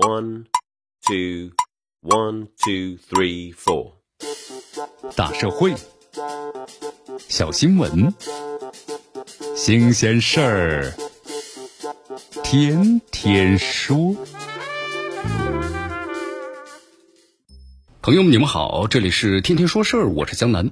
One, two, one, two, three, four。大社会，小新闻，新鲜事儿，天天说。朋友们，你们好，这里是天天说事儿，我是江南。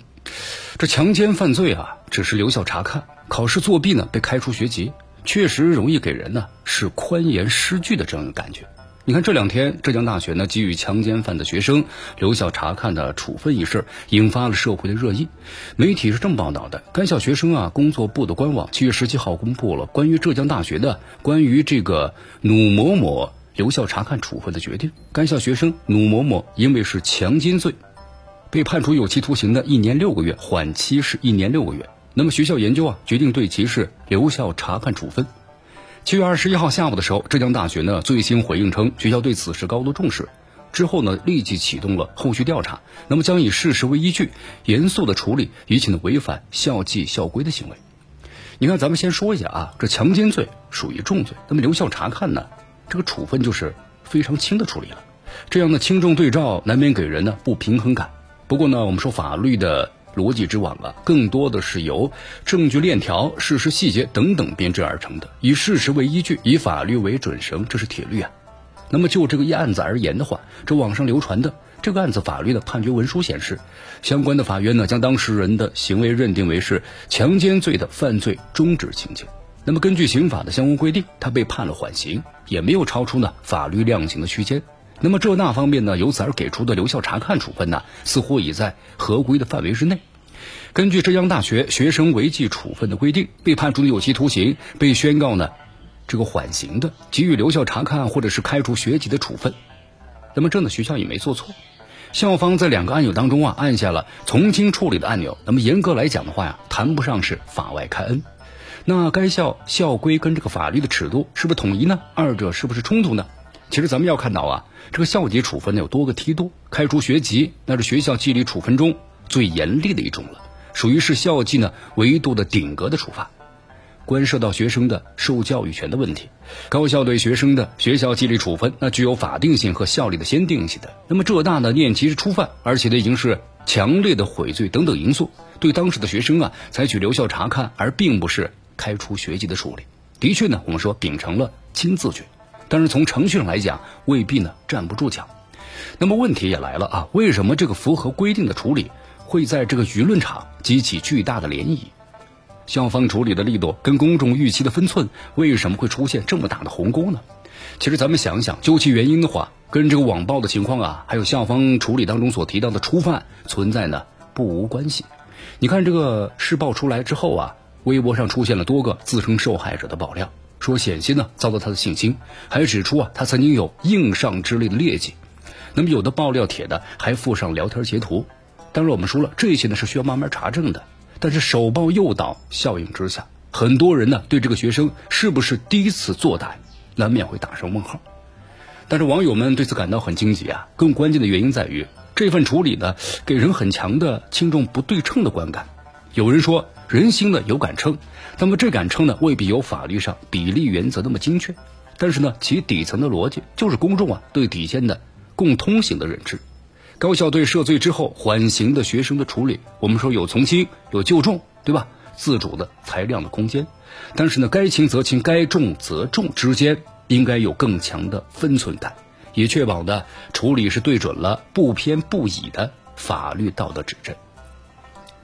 这强奸犯罪啊，只是留校察看，考试作弊呢，被开除学籍，确实容易给人呢是宽严失据的这样一个感觉。你看这两天，浙江大学呢给予强奸犯的学生留校察看的处分一事，引发了社会的热议。媒体是这么报道的：该校学生啊，工作部的官网七月十七号公布了关于浙江大学的关于这个努某某留校察看处分的决定。该校学生努某某因为是强奸罪，被判处有期徒刑的一年六个月，缓期是一年六个月。那么学校研究啊，决定对其是留校察看处分。七月二十一号下午的时候，浙江大学呢最新回应称，学校对此事高度重视，之后呢立即启动了后续调查，那么将以事实为依据，严肃的处理一切呢违反校纪校规的行为。你看，咱们先说一下啊，这强奸罪属于重罪，那么留校察看呢，这个处分就是非常轻的处理了。这样的轻重对照，难免给人呢不平衡感。不过呢，我们说法律的。逻辑之网啊，更多的是由证据链条、事实细节等等编织而成的。以事实为依据，以法律为准绳，这是铁律啊。那么就这个一案子而言的话，这网上流传的这个案子法律的判决文书显示，相关的法院呢将当事人的行为认定为是强奸罪的犯罪中止情节。那么根据刑法的相关规定，他被判了缓刑，也没有超出呢法律量刑的区间。那么浙大方面呢，由此而给出的留校察看处分呢，似乎已在合规的范围之内。根据浙江大学学生违纪处分的规定，被判处有期徒刑、被宣告呢这个缓刑的，给予留校察看或者是开除学籍的处分。那么这呢学校也没做错，校方在两个按钮当中啊按下了从轻处理的按钮。那么严格来讲的话呀，谈不上是法外开恩。那该校校规跟这个法律的尺度是不是统一呢？二者是不是冲突呢？其实咱们要看到啊，这个校级处分呢有多个梯度，开除学籍那是学校纪律处分中最严厉的一种了，属于是校纪呢维度的顶格的处罚，关涉到学生的受教育权的问题。高校对学生的学校纪律处分，那具有法定性和效力的先定性的。那么浙大呢，念其是初犯，而且呢已经是强烈的悔罪等等因素，对当时的学生啊采取留校察看，而并不是开除学籍的处理。的确呢，我们说秉承了亲自觉。但是从程序上来讲，未必呢站不住脚。那么问题也来了啊，为什么这个符合规定的处理会在这个舆论场激起巨大的涟漪？校方处理的力度跟公众预期的分寸，为什么会出现这么大的鸿沟呢？其实咱们想想，究其原因的话，跟这个网暴的情况啊，还有校方处理当中所提到的初犯存在呢不无关系。你看这个事爆出来之后啊，微博上出现了多个自称受害者的爆料。说险些呢遭到他的性侵，还指出啊他曾经有硬上之类的劣迹。那么有的爆料帖的还附上聊天截图。当然我们说了，这些呢是需要慢慢查证的。但是手报诱导效应之下，很多人呢对这个学生是不是第一次作歹，难免会打上问号。但是网友们对此感到很惊奇啊。更关键的原因在于这份处理呢给人很强的轻重不对称的观感。有人说。人心呢有杆秤，那么这杆秤呢未必有法律上比例原则那么精确，但是呢其底层的逻辑就是公众啊对底线的共通性的认知。高校对涉罪之后缓刑的学生的处理，我们说有从轻有就重，对吧？自主的裁量的空间，但是呢该轻则轻，该重则重之间应该有更强的分寸感，也确保的处理是对准了不偏不倚的法律道德指针。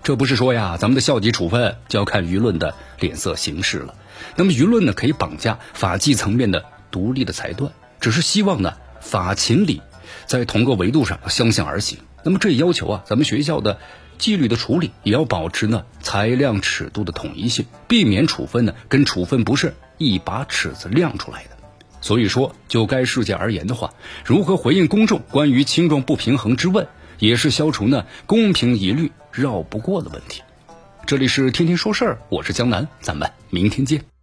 这不是说呀，咱们的校级处分就要看舆论的脸色行事了。那么舆论呢，可以绑架法纪层面的独立的裁断，只是希望呢，法情理在同个维度上相向而行。那么这也要求啊，咱们学校的纪律的处理也要保持呢裁量尺度的统一性，避免处分呢跟处分不是一把尺子量出来的。所以说，就该事件而言的话，如何回应公众关于轻重不平衡之问？也是消除呢公平疑虑绕不过的问题。这里是天天说事儿，我是江南，咱们明天见。